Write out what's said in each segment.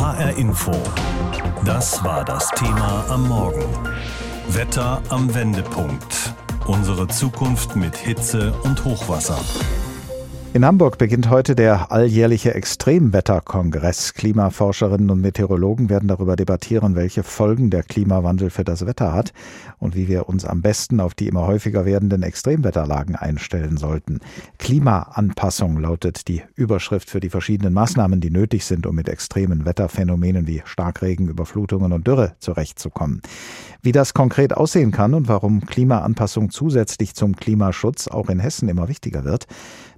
HR Info. Das war das Thema am Morgen. Wetter am Wendepunkt. Unsere Zukunft mit Hitze und Hochwasser. In Hamburg beginnt heute der alljährliche Extremwetterkongress. Klimaforscherinnen und Meteorologen werden darüber debattieren, welche Folgen der Klimawandel für das Wetter hat und wie wir uns am besten auf die immer häufiger werdenden Extremwetterlagen einstellen sollten. Klimaanpassung lautet die Überschrift für die verschiedenen Maßnahmen, die nötig sind, um mit extremen Wetterphänomenen wie Starkregen, Überflutungen und Dürre zurechtzukommen. Wie das konkret aussehen kann und warum Klimaanpassung zusätzlich zum Klimaschutz auch in Hessen immer wichtiger wird,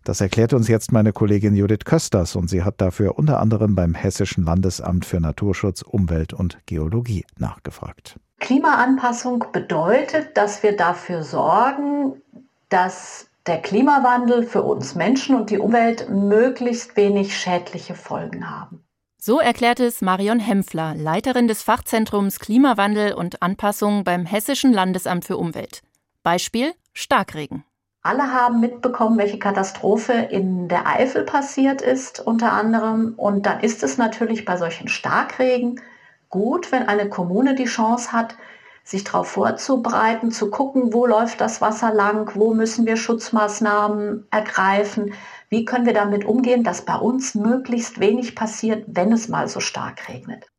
das erklärt uns jetzt meine Kollegin Judith Kösters und sie hat dafür unter anderem beim Hessischen Landesamt für Naturschutz, Umwelt und Geologie nachgefragt. Klimaanpassung bedeutet, dass wir dafür sorgen, dass der Klimawandel für uns Menschen und die Umwelt möglichst wenig schädliche Folgen haben. So erklärt es Marion Hempfler, Leiterin des Fachzentrums Klimawandel und Anpassung beim Hessischen Landesamt für Umwelt. Beispiel Starkregen. Alle haben mitbekommen, welche Katastrophe in der Eifel passiert ist, unter anderem. Und dann ist es natürlich bei solchen Starkregen gut, wenn eine Kommune die Chance hat, sich darauf vorzubereiten, zu gucken, wo läuft das Wasser lang, wo müssen wir Schutzmaßnahmen ergreifen, wie können wir damit umgehen, dass bei uns möglichst wenig passiert, wenn es mal so stark regnet.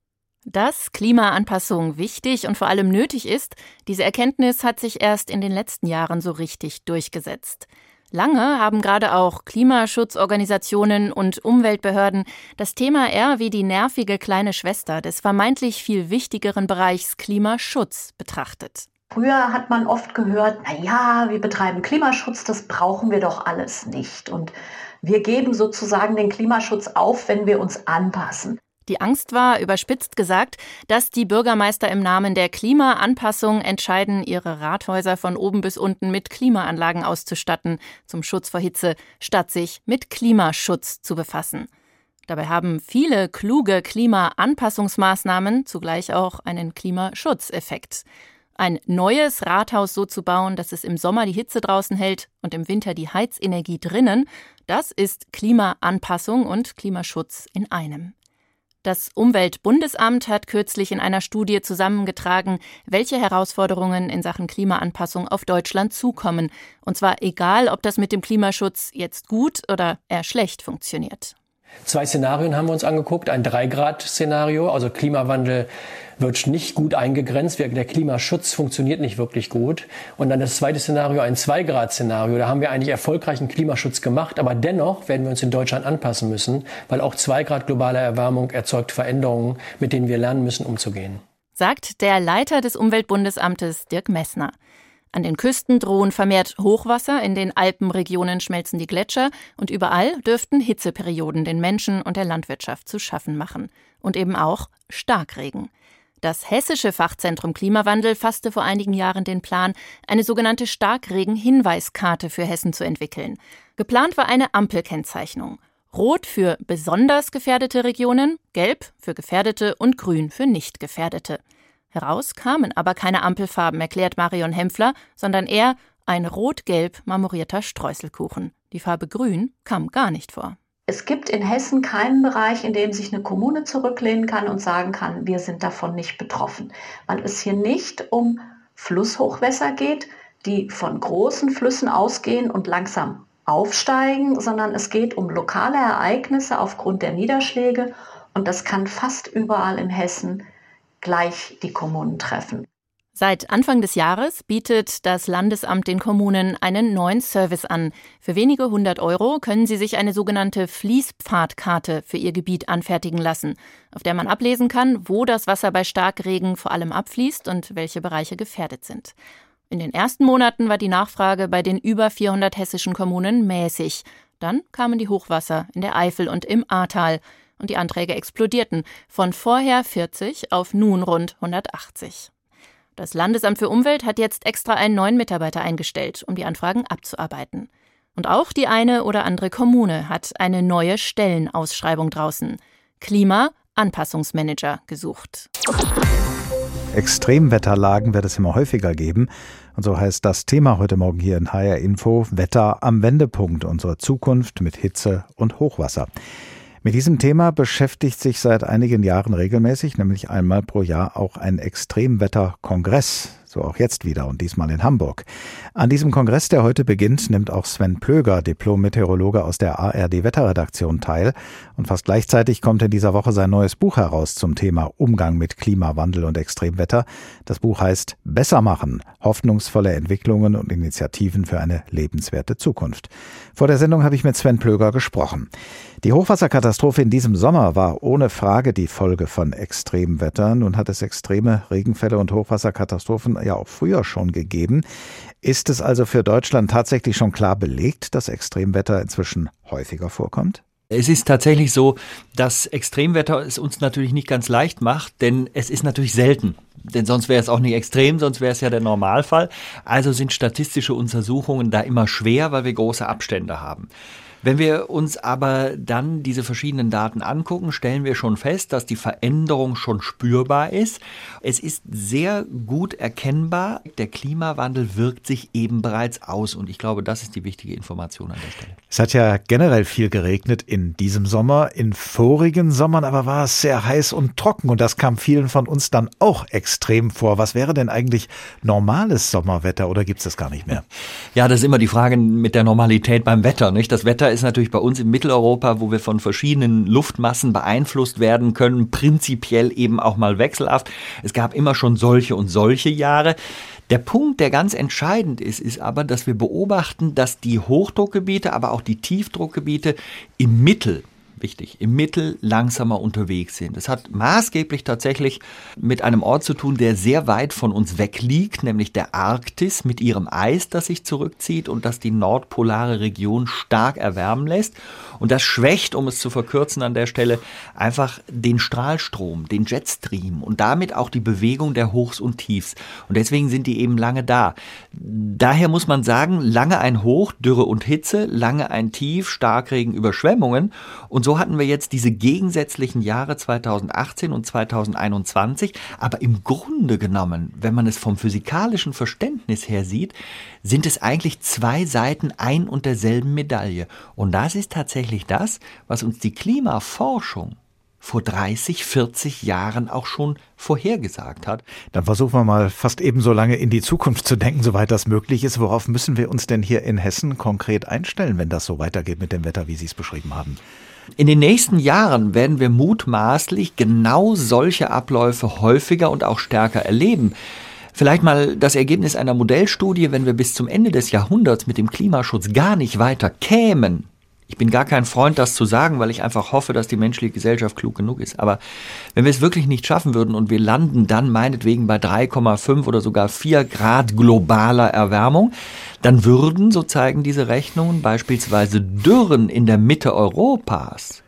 Dass Klimaanpassung wichtig und vor allem nötig ist, diese Erkenntnis hat sich erst in den letzten Jahren so richtig durchgesetzt. Lange haben gerade auch Klimaschutzorganisationen und Umweltbehörden das Thema eher wie die nervige kleine Schwester des vermeintlich viel wichtigeren Bereichs Klimaschutz betrachtet. Früher hat man oft gehört, na ja, wir betreiben Klimaschutz, das brauchen wir doch alles nicht und wir geben sozusagen den Klimaschutz auf, wenn wir uns anpassen. Die Angst war, überspitzt gesagt, dass die Bürgermeister im Namen der Klimaanpassung entscheiden, ihre Rathäuser von oben bis unten mit Klimaanlagen auszustatten zum Schutz vor Hitze, statt sich mit Klimaschutz zu befassen. Dabei haben viele kluge Klimaanpassungsmaßnahmen zugleich auch einen Klimaschutzeffekt. Ein neues Rathaus so zu bauen, dass es im Sommer die Hitze draußen hält und im Winter die Heizenergie drinnen, das ist Klimaanpassung und Klimaschutz in einem. Das Umweltbundesamt hat kürzlich in einer Studie zusammengetragen, welche Herausforderungen in Sachen Klimaanpassung auf Deutschland zukommen. Und zwar egal, ob das mit dem Klimaschutz jetzt gut oder eher schlecht funktioniert. Zwei Szenarien haben wir uns angeguckt. Ein Drei-Grad-Szenario, also Klimawandel wird nicht gut eingegrenzt. Der Klimaschutz funktioniert nicht wirklich gut. Und dann das zweite Szenario, ein Zwei-Grad-Szenario. Da haben wir eigentlich erfolgreichen Klimaschutz gemacht, aber dennoch werden wir uns in Deutschland anpassen müssen, weil auch zwei Grad globale Erwärmung erzeugt Veränderungen, mit denen wir lernen müssen, umzugehen. Sagt der Leiter des Umweltbundesamtes Dirk Messner. An den Küsten drohen vermehrt Hochwasser, in den Alpenregionen schmelzen die Gletscher und überall dürften Hitzeperioden den Menschen und der Landwirtschaft zu schaffen machen. Und eben auch Starkregen. Das hessische Fachzentrum Klimawandel fasste vor einigen Jahren den Plan, eine sogenannte Starkregen-Hinweiskarte für Hessen zu entwickeln. Geplant war eine Ampelkennzeichnung. Rot für besonders gefährdete Regionen, gelb für gefährdete und grün für nicht gefährdete. Heraus kamen aber keine Ampelfarben, erklärt Marion Hempfler, sondern eher ein rot-gelb marmorierter Streuselkuchen. Die Farbe grün kam gar nicht vor. Es gibt in Hessen keinen Bereich, in dem sich eine Kommune zurücklehnen kann und sagen kann, wir sind davon nicht betroffen, weil es hier nicht um Flusshochwässer geht, die von großen Flüssen ausgehen und langsam aufsteigen, sondern es geht um lokale Ereignisse aufgrund der Niederschläge und das kann fast überall in Hessen gleich die Kommunen treffen. Seit Anfang des Jahres bietet das Landesamt den Kommunen einen neuen Service an. Für wenige hundert Euro können sie sich eine sogenannte Fließpfadkarte für ihr Gebiet anfertigen lassen, auf der man ablesen kann, wo das Wasser bei Starkregen vor allem abfließt und welche Bereiche gefährdet sind. In den ersten Monaten war die Nachfrage bei den über 400 hessischen Kommunen mäßig. Dann kamen die Hochwasser in der Eifel und im Ahrtal und die Anträge explodierten von vorher 40 auf nun rund 180. Das Landesamt für Umwelt hat jetzt extra einen neuen Mitarbeiter eingestellt, um die Anfragen abzuarbeiten. Und auch die eine oder andere Kommune hat eine neue Stellenausschreibung draußen. Klima Anpassungsmanager gesucht. Extremwetterlagen wird es immer häufiger geben. Und so heißt das Thema heute Morgen hier in HR Info Wetter am Wendepunkt, unsere Zukunft mit Hitze und Hochwasser. Mit diesem Thema beschäftigt sich seit einigen Jahren regelmäßig, nämlich einmal pro Jahr auch ein Extremwetterkongress. So auch jetzt wieder und diesmal in Hamburg. An diesem Kongress, der heute beginnt, nimmt auch Sven Plöger, Diplom-Meteorologe aus der ARD-Wetterredaktion, teil. Und fast gleichzeitig kommt in dieser Woche sein neues Buch heraus zum Thema Umgang mit Klimawandel und Extremwetter. Das Buch heißt Besser machen. Hoffnungsvolle Entwicklungen und Initiativen für eine lebenswerte Zukunft. Vor der Sendung habe ich mit Sven Plöger gesprochen. Die Hochwasserkatastrophe in diesem Sommer war ohne Frage die Folge von Extremwetter. Nun hat es extreme Regenfälle und Hochwasserkatastrophen ja auch früher schon gegeben. Ist es also für Deutschland tatsächlich schon klar belegt, dass Extremwetter inzwischen häufiger vorkommt? Es ist tatsächlich so, dass Extremwetter es uns natürlich nicht ganz leicht macht, denn es ist natürlich selten. Denn sonst wäre es auch nicht extrem, sonst wäre es ja der Normalfall. Also sind statistische Untersuchungen da immer schwer, weil wir große Abstände haben. Wenn wir uns aber dann diese verschiedenen Daten angucken, stellen wir schon fest, dass die Veränderung schon spürbar ist. Es ist sehr gut erkennbar, der Klimawandel wirkt sich eben bereits aus. Und ich glaube, das ist die wichtige Information an der Stelle. Es hat ja generell viel geregnet in diesem Sommer. In vorigen Sommern aber war es sehr heiß und trocken und das kam vielen von uns dann auch extrem vor. Was wäre denn eigentlich normales Sommerwetter oder gibt es das gar nicht mehr? Ja, das ist immer die Frage mit der Normalität beim Wetter. Nicht? Das Wetter ist natürlich bei uns in Mitteleuropa, wo wir von verschiedenen Luftmassen beeinflusst werden können, prinzipiell eben auch mal wechselhaft. Es gab immer schon solche und solche Jahre. Der Punkt, der ganz entscheidend ist, ist aber, dass wir beobachten, dass die Hochdruckgebiete, aber auch die Tiefdruckgebiete im Mittel wichtig, im Mittel langsamer unterwegs sind. Das hat maßgeblich tatsächlich mit einem Ort zu tun, der sehr weit von uns weg liegt, nämlich der Arktis mit ihrem Eis, das sich zurückzieht und das die nordpolare Region stark erwärmen lässt. Und das schwächt, um es zu verkürzen an der Stelle, einfach den Strahlstrom, den Jetstream und damit auch die Bewegung der Hochs und Tiefs. Und deswegen sind die eben lange da. Daher muss man sagen, lange ein Hoch, Dürre und Hitze, lange ein Tief, Starkregen, Überschwemmungen. Und so hatten wir jetzt diese gegensätzlichen Jahre 2018 und 2021. Aber im Grunde genommen, wenn man es vom physikalischen Verständnis her sieht, sind es eigentlich zwei Seiten ein und derselben Medaille. Und das ist tatsächlich das, was uns die Klimaforschung vor 30, 40 Jahren auch schon vorhergesagt hat. Dann versuchen wir mal fast ebenso lange in die Zukunft zu denken, soweit das möglich ist. Worauf müssen wir uns denn hier in Hessen konkret einstellen, wenn das so weitergeht mit dem Wetter, wie Sie es beschrieben haben? In den nächsten Jahren werden wir mutmaßlich genau solche Abläufe häufiger und auch stärker erleben. Vielleicht mal das Ergebnis einer Modellstudie, wenn wir bis zum Ende des Jahrhunderts mit dem Klimaschutz gar nicht weiter kämen, ich bin gar kein Freund, das zu sagen, weil ich einfach hoffe, dass die menschliche Gesellschaft klug genug ist. Aber wenn wir es wirklich nicht schaffen würden und wir landen dann meinetwegen bei 3,5 oder sogar 4 Grad globaler Erwärmung, dann würden, so zeigen diese Rechnungen, beispielsweise Dürren in der Mitte Europas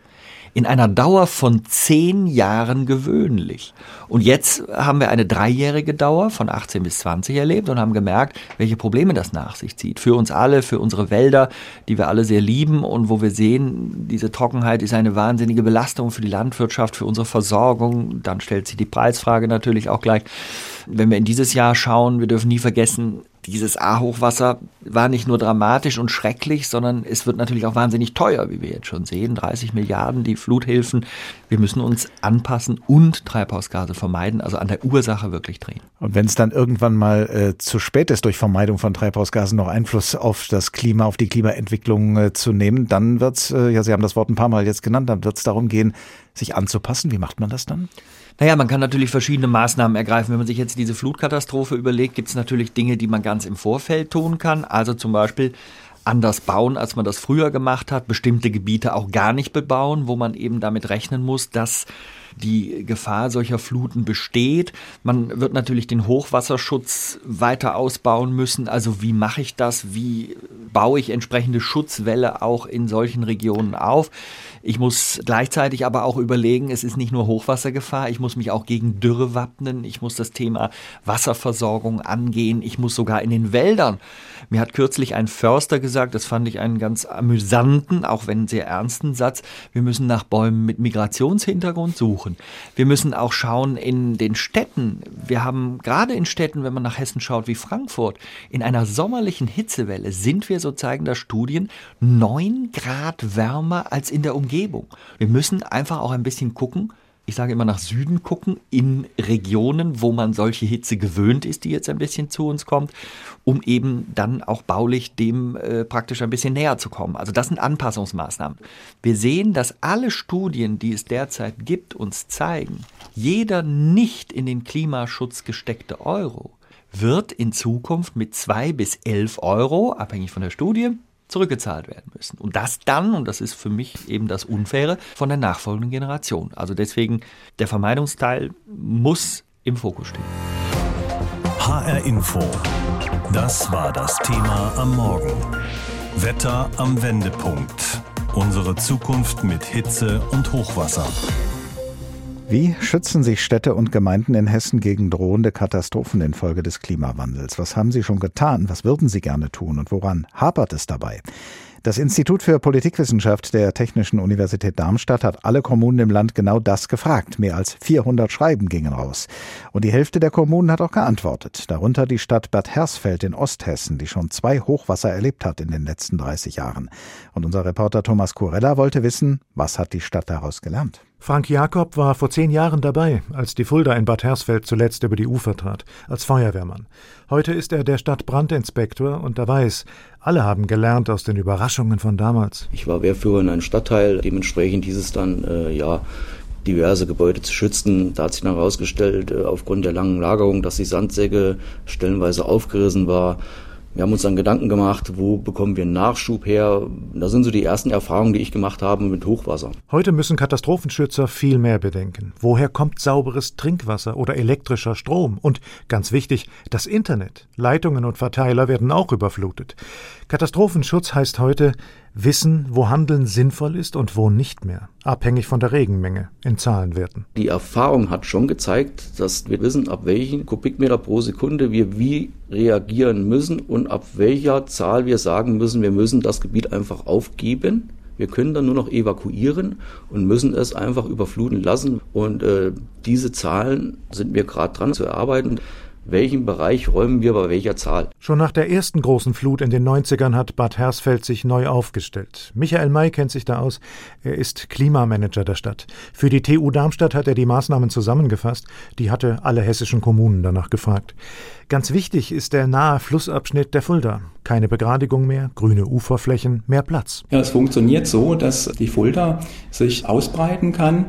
in einer Dauer von zehn Jahren gewöhnlich. Und jetzt haben wir eine dreijährige Dauer von 18 bis 20 erlebt und haben gemerkt, welche Probleme das nach sich zieht. Für uns alle, für unsere Wälder, die wir alle sehr lieben und wo wir sehen, diese Trockenheit ist eine wahnsinnige Belastung für die Landwirtschaft, für unsere Versorgung. Dann stellt sich die Preisfrage natürlich auch gleich. Wenn wir in dieses Jahr schauen, wir dürfen nie vergessen, dieses A-Hochwasser war nicht nur dramatisch und schrecklich, sondern es wird natürlich auch wahnsinnig teuer, wie wir jetzt schon sehen. 30 Milliarden, die Fluthilfen. Wir müssen uns anpassen und Treibhausgase vermeiden, also an der Ursache wirklich drehen. Und wenn es dann irgendwann mal äh, zu spät ist, durch Vermeidung von Treibhausgasen noch Einfluss auf das Klima, auf die Klimaentwicklung äh, zu nehmen, dann wird es, äh, ja, Sie haben das Wort ein paar Mal jetzt genannt, dann wird es darum gehen, sich anzupassen. Wie macht man das dann? Naja, man kann natürlich verschiedene Maßnahmen ergreifen. Wenn man sich jetzt diese Flutkatastrophe überlegt, gibt es natürlich Dinge, die man ganz im Vorfeld tun kann. Also zum Beispiel anders bauen, als man das früher gemacht hat, bestimmte Gebiete auch gar nicht bebauen, wo man eben damit rechnen muss, dass die Gefahr solcher Fluten besteht. Man wird natürlich den Hochwasserschutz weiter ausbauen müssen. Also wie mache ich das? Wie baue ich entsprechende Schutzwälle auch in solchen Regionen auf? Ich muss gleichzeitig aber auch überlegen, es ist nicht nur Hochwassergefahr, ich muss mich auch gegen Dürre wappnen, ich muss das Thema Wasserversorgung angehen, ich muss sogar in den Wäldern. Mir hat kürzlich ein Förster gesagt, das fand ich einen ganz amüsanten, auch wenn sehr ernsten Satz, wir müssen nach Bäumen mit Migrationshintergrund suchen suchen. Wir müssen auch schauen in den Städten. Wir haben gerade in Städten, wenn man nach Hessen schaut, wie Frankfurt, in einer sommerlichen Hitzewelle sind wir, so zeigen das Studien, neun Grad wärmer als in der Umgebung. Wir müssen einfach auch ein bisschen gucken, ich sage immer nach Süden gucken, in Regionen, wo man solche Hitze gewöhnt ist, die jetzt ein bisschen zu uns kommt, um eben dann auch baulich dem äh, praktisch ein bisschen näher zu kommen. Also das sind Anpassungsmaßnahmen. Wir sehen, dass alle Studien, die es derzeit gibt, uns zeigen, jeder nicht in den Klimaschutz gesteckte Euro wird in Zukunft mit zwei bis elf Euro, abhängig von der Studie, zurückgezahlt werden müssen. Und das dann, und das ist für mich eben das Unfaire, von der nachfolgenden Generation. Also deswegen, der Vermeidungsteil muss im Fokus stehen. HR Info. Das war das Thema am Morgen. Wetter am Wendepunkt. Unsere Zukunft mit Hitze und Hochwasser. Wie schützen sich Städte und Gemeinden in Hessen gegen drohende Katastrophen infolge des Klimawandels? Was haben sie schon getan? Was würden sie gerne tun? Und woran hapert es dabei? Das Institut für Politikwissenschaft der Technischen Universität Darmstadt hat alle Kommunen im Land genau das gefragt. Mehr als 400 Schreiben gingen raus. Und die Hälfte der Kommunen hat auch geantwortet. Darunter die Stadt Bad Hersfeld in Osthessen, die schon zwei Hochwasser erlebt hat in den letzten 30 Jahren. Und unser Reporter Thomas Kurella wollte wissen, was hat die Stadt daraus gelernt? Frank Jakob war vor zehn Jahren dabei, als die Fulda in Bad Hersfeld zuletzt über die Ufer trat, als Feuerwehrmann. Heute ist er der Stadtbrandinspektor und er weiß, alle haben gelernt aus den Überraschungen von damals. Ich war Wehrführer in einem Stadtteil, dementsprechend hieß es dann, äh, ja, diverse Gebäude zu schützen. Da hat sich dann herausgestellt, äh, aufgrund der langen Lagerung, dass die Sandsäcke stellenweise aufgerissen war. Wir haben uns dann Gedanken gemacht, wo bekommen wir Nachschub her? Das sind so die ersten Erfahrungen, die ich gemacht habe mit Hochwasser. Heute müssen Katastrophenschützer viel mehr bedenken. Woher kommt sauberes Trinkwasser oder elektrischer Strom? Und ganz wichtig, das Internet. Leitungen und Verteiler werden auch überflutet. Katastrophenschutz heißt heute wissen, wo Handeln sinnvoll ist und wo nicht mehr, abhängig von der Regenmenge in Zahlenwerten. Die Erfahrung hat schon gezeigt, dass wir wissen, ab welchen Kubikmeter pro Sekunde wir wie reagieren müssen und ab welcher Zahl wir sagen müssen, wir müssen das Gebiet einfach aufgeben. Wir können dann nur noch evakuieren und müssen es einfach überfluten lassen. Und äh, diese Zahlen sind wir gerade dran zu erarbeiten welchen Bereich räumen wir bei welcher Zahl. Schon nach der ersten großen Flut in den 90ern hat Bad Hersfeld sich neu aufgestellt. Michael May kennt sich da aus. Er ist Klimamanager der Stadt. Für die TU Darmstadt hat er die Maßnahmen zusammengefasst. Die hatte alle hessischen Kommunen danach gefragt. Ganz wichtig ist der nahe Flussabschnitt der Fulda. Keine Begradigung mehr, grüne Uferflächen, mehr Platz. Ja, es funktioniert so, dass die Fulda sich ausbreiten kann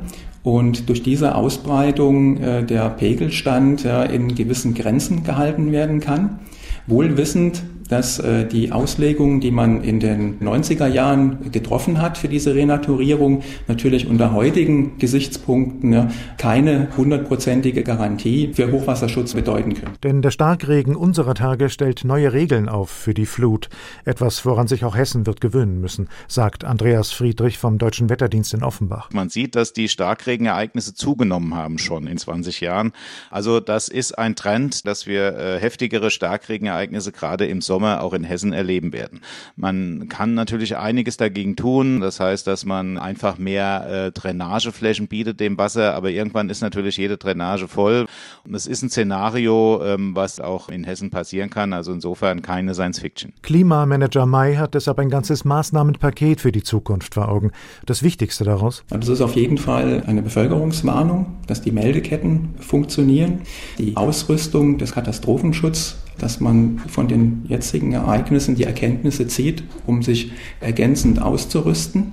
und durch diese Ausbreitung äh, der Pegelstand äh, in gewissen Grenzen gehalten werden kann. Wohl wissend, dass äh, die Auslegung, die man in den 90er Jahren getroffen hat für diese Renaturierung, natürlich unter heutigen Gesichtspunkten ja, keine hundertprozentige Garantie für Hochwasserschutz bedeuten können. Denn der Starkregen unserer Tage stellt neue Regeln auf für die Flut. Etwas, woran sich auch Hessen wird gewöhnen müssen, sagt Andreas Friedrich vom Deutschen Wetterdienst in Offenbach. Man sieht, dass die Starkregenereignisse zugenommen haben schon in 20 Jahren. Also das ist ein Trend, dass wir äh, heftigere Starkregenereignisse gerade im Sommer Sommer auch in Hessen erleben werden. Man kann natürlich einiges dagegen tun. Das heißt, dass man einfach mehr äh, Drainageflächen bietet dem Wasser, aber irgendwann ist natürlich jede Drainage voll. Und es ist ein Szenario, ähm, was auch in Hessen passieren kann. Also insofern keine Science Fiction. Klimamanager May hat deshalb ein ganzes Maßnahmenpaket für die Zukunft vor Augen. Das Wichtigste daraus? Das ist auf jeden Fall eine Bevölkerungswarnung, dass die Meldeketten funktionieren, die Ausrüstung des Katastrophenschutzes dass man von den jetzigen Ereignissen die Erkenntnisse zieht, um sich ergänzend auszurüsten.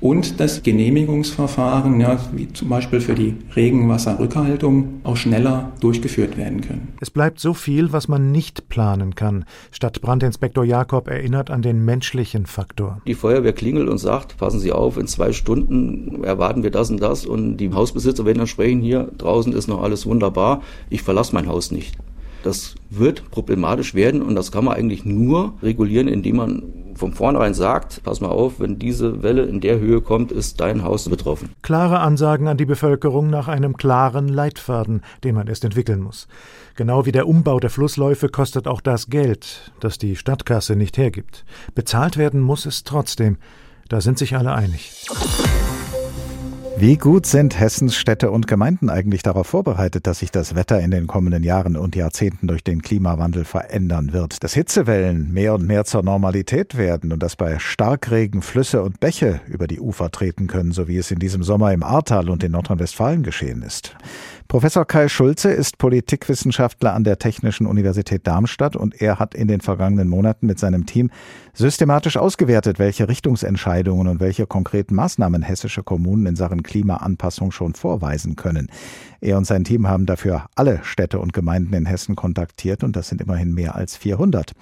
Und das Genehmigungsverfahren, ja, wie zum Beispiel für die Regenwasserrückhaltung, auch schneller durchgeführt werden können. Es bleibt so viel, was man nicht planen kann. Stadtbrandinspektor Jakob erinnert an den menschlichen Faktor. Die Feuerwehr klingelt und sagt, passen Sie auf, in zwei Stunden erwarten wir das und das. Und die Hausbesitzer werden dann sprechen, hier draußen ist noch alles wunderbar, ich verlasse mein Haus nicht. Das wird problematisch werden und das kann man eigentlich nur regulieren, indem man von vornherein sagt, pass mal auf, wenn diese Welle in der Höhe kommt, ist dein Haus betroffen. Klare Ansagen an die Bevölkerung nach einem klaren Leitfaden, den man erst entwickeln muss. Genau wie der Umbau der Flussläufe kostet auch das Geld, das die Stadtkasse nicht hergibt. Bezahlt werden muss es trotzdem. Da sind sich alle einig. Wie gut sind Hessens Städte und Gemeinden eigentlich darauf vorbereitet, dass sich das Wetter in den kommenden Jahren und Jahrzehnten durch den Klimawandel verändern wird? Dass Hitzewellen mehr und mehr zur Normalität werden und dass bei Starkregen Flüsse und Bäche über die Ufer treten können, so wie es in diesem Sommer im Ahrtal und in Nordrhein-Westfalen geschehen ist. Professor Kai Schulze ist Politikwissenschaftler an der Technischen Universität Darmstadt und er hat in den vergangenen Monaten mit seinem Team systematisch ausgewertet, welche Richtungsentscheidungen und welche konkreten Maßnahmen hessische Kommunen in Sachen Klimaanpassung schon vorweisen können. Er und sein Team haben dafür alle Städte und Gemeinden in Hessen kontaktiert und das sind immerhin mehr als 400.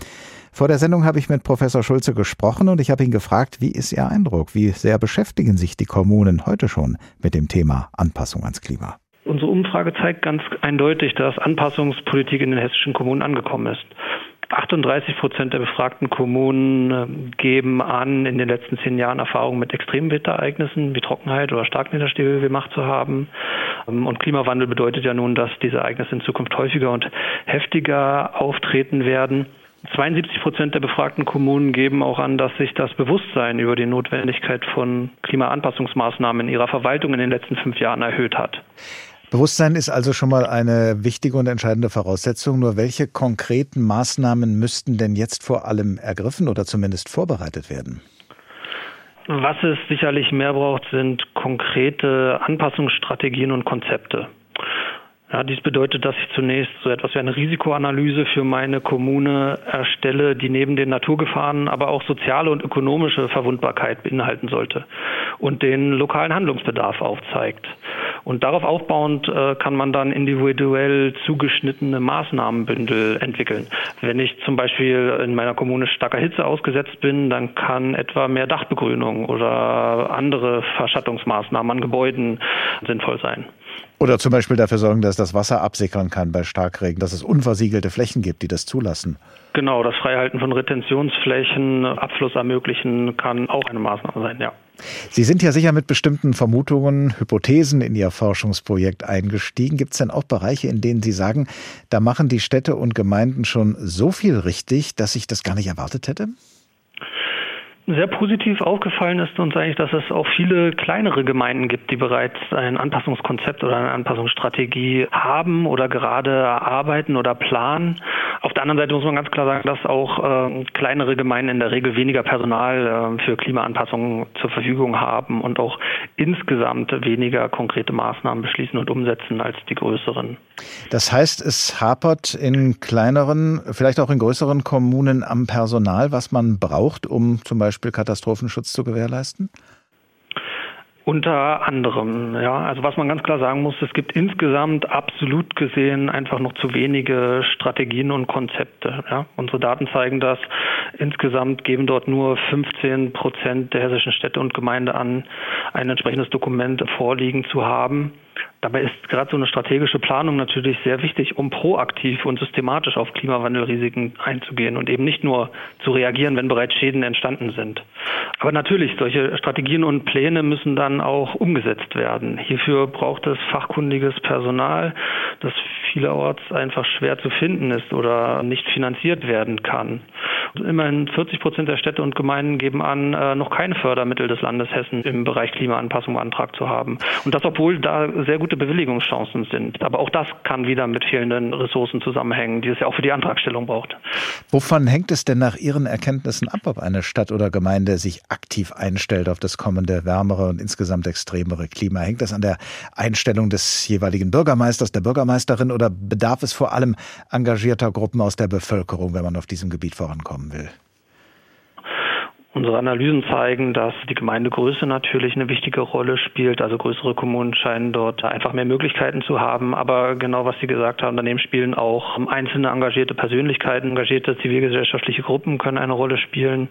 Vor der Sendung habe ich mit Professor Schulze gesprochen und ich habe ihn gefragt, wie ist Ihr Eindruck? Wie sehr beschäftigen sich die Kommunen heute schon mit dem Thema Anpassung ans Klima? Unsere Umfrage zeigt ganz eindeutig, dass Anpassungspolitik in den hessischen Kommunen angekommen ist. 38 Prozent der befragten Kommunen äh, geben an, in den letzten zehn Jahren Erfahrungen mit Extremwetterereignissen wie Trockenheit oder Starkniederschläge gemacht zu haben. Ähm, und Klimawandel bedeutet ja nun, dass diese Ereignisse in Zukunft häufiger und heftiger auftreten werden. 72 Prozent der befragten Kommunen geben auch an, dass sich das Bewusstsein über die Notwendigkeit von Klimaanpassungsmaßnahmen in ihrer Verwaltung in den letzten fünf Jahren erhöht hat. Bewusstsein ist also schon mal eine wichtige und entscheidende Voraussetzung. Nur welche konkreten Maßnahmen müssten denn jetzt vor allem ergriffen oder zumindest vorbereitet werden? Was es sicherlich mehr braucht, sind konkrete Anpassungsstrategien und Konzepte. Ja, dies bedeutet, dass ich zunächst so etwas wie eine Risikoanalyse für meine Kommune erstelle, die neben den Naturgefahren aber auch soziale und ökonomische Verwundbarkeit beinhalten sollte und den lokalen Handlungsbedarf aufzeigt. Und darauf aufbauend äh, kann man dann individuell zugeschnittene Maßnahmenbündel entwickeln. Wenn ich zum Beispiel in meiner Kommune starker Hitze ausgesetzt bin, dann kann etwa mehr Dachbegrünung oder andere Verschattungsmaßnahmen an Gebäuden sinnvoll sein. Oder zum Beispiel dafür sorgen, dass das Wasser absickern kann bei Starkregen, dass es unversiegelte Flächen gibt, die das zulassen. Genau, das Freihalten von Retentionsflächen, Abfluss ermöglichen kann auch eine Maßnahme sein, ja. Sie sind ja sicher mit bestimmten Vermutungen, Hypothesen in Ihr Forschungsprojekt eingestiegen. Gibt es denn auch Bereiche, in denen Sie sagen, da machen die Städte und Gemeinden schon so viel richtig, dass ich das gar nicht erwartet hätte? Sehr positiv aufgefallen ist uns eigentlich, dass es auch viele kleinere Gemeinden gibt, die bereits ein Anpassungskonzept oder eine Anpassungsstrategie haben oder gerade erarbeiten oder planen. Auf der anderen Seite muss man ganz klar sagen, dass auch äh, kleinere Gemeinden in der Regel weniger Personal äh, für Klimaanpassungen zur Verfügung haben und auch insgesamt weniger konkrete Maßnahmen beschließen und umsetzen als die größeren. Das heißt, es hapert in kleineren, vielleicht auch in größeren Kommunen am Personal, was man braucht, um zum Beispiel Beispiel Katastrophenschutz zu gewährleisten? Unter anderem, ja. Also was man ganz klar sagen muss, es gibt insgesamt absolut gesehen einfach noch zu wenige Strategien und Konzepte. Ja. Unsere Daten zeigen das. Insgesamt geben dort nur 15 Prozent der hessischen Städte und Gemeinde an, ein entsprechendes Dokument vorliegen zu haben. Dabei ist gerade so eine strategische Planung natürlich sehr wichtig, um proaktiv und systematisch auf Klimawandelrisiken einzugehen und eben nicht nur zu reagieren, wenn bereits Schäden entstanden sind. Aber natürlich, solche Strategien und Pläne müssen dann auch umgesetzt werden. Hierfür braucht es fachkundiges Personal, das vielerorts einfach schwer zu finden ist oder nicht finanziert werden kann. Immerhin 40 Prozent der Städte und Gemeinden geben an, äh, noch keine Fördermittel des Landes Hessen im Bereich Klimaanpassung beantragt zu haben. Und das, obwohl da sehr gute Bewilligungschancen sind. Aber auch das kann wieder mit fehlenden Ressourcen zusammenhängen, die es ja auch für die Antragstellung braucht. Wovon hängt es denn nach Ihren Erkenntnissen ab, ob eine Stadt oder Gemeinde sich aktiv einstellt auf das kommende wärmere und insgesamt extremere Klima? Hängt das an der Einstellung des jeweiligen Bürgermeisters, der Bürgermeisterin oder bedarf es vor allem engagierter Gruppen aus der Bevölkerung, wenn man auf diesem Gebiet vorankommen will? Unsere Analysen zeigen, dass die Gemeindegröße natürlich eine wichtige Rolle spielt. Also größere Kommunen scheinen dort einfach mehr Möglichkeiten zu haben. Aber genau was Sie gesagt haben, daneben spielen auch einzelne engagierte Persönlichkeiten, engagierte zivilgesellschaftliche Gruppen können eine Rolle spielen.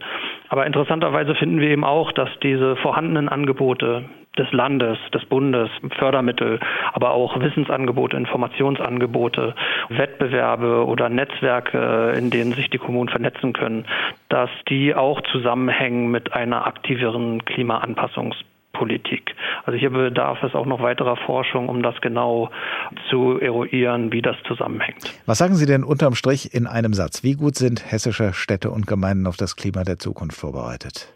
Aber interessanterweise finden wir eben auch, dass diese vorhandenen Angebote, des Landes, des Bundes, Fördermittel, aber auch Wissensangebote, Informationsangebote, Wettbewerbe oder Netzwerke, in denen sich die Kommunen vernetzen können, dass die auch zusammenhängen mit einer aktiveren Klimaanpassungspolitik. Also hier bedarf es auch noch weiterer Forschung, um das genau zu eruieren, wie das zusammenhängt. Was sagen Sie denn unterm Strich in einem Satz? Wie gut sind hessische Städte und Gemeinden auf das Klima der Zukunft vorbereitet?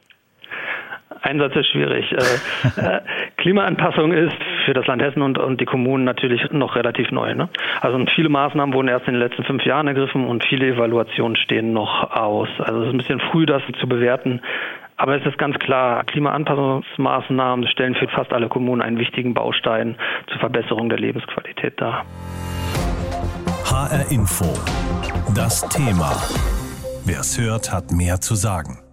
Einsatz ist schwierig. Äh, äh, Klimaanpassung ist für das Land Hessen und, und die Kommunen natürlich noch relativ neu. Ne? Also viele Maßnahmen wurden erst in den letzten fünf Jahren ergriffen und viele Evaluationen stehen noch aus. Also es ist ein bisschen früh, das zu bewerten. Aber es ist ganz klar, Klimaanpassungsmaßnahmen stellen für fast alle Kommunen einen wichtigen Baustein zur Verbesserung der Lebensqualität dar. HR Info. Das Thema. Wer es hört, hat mehr zu sagen.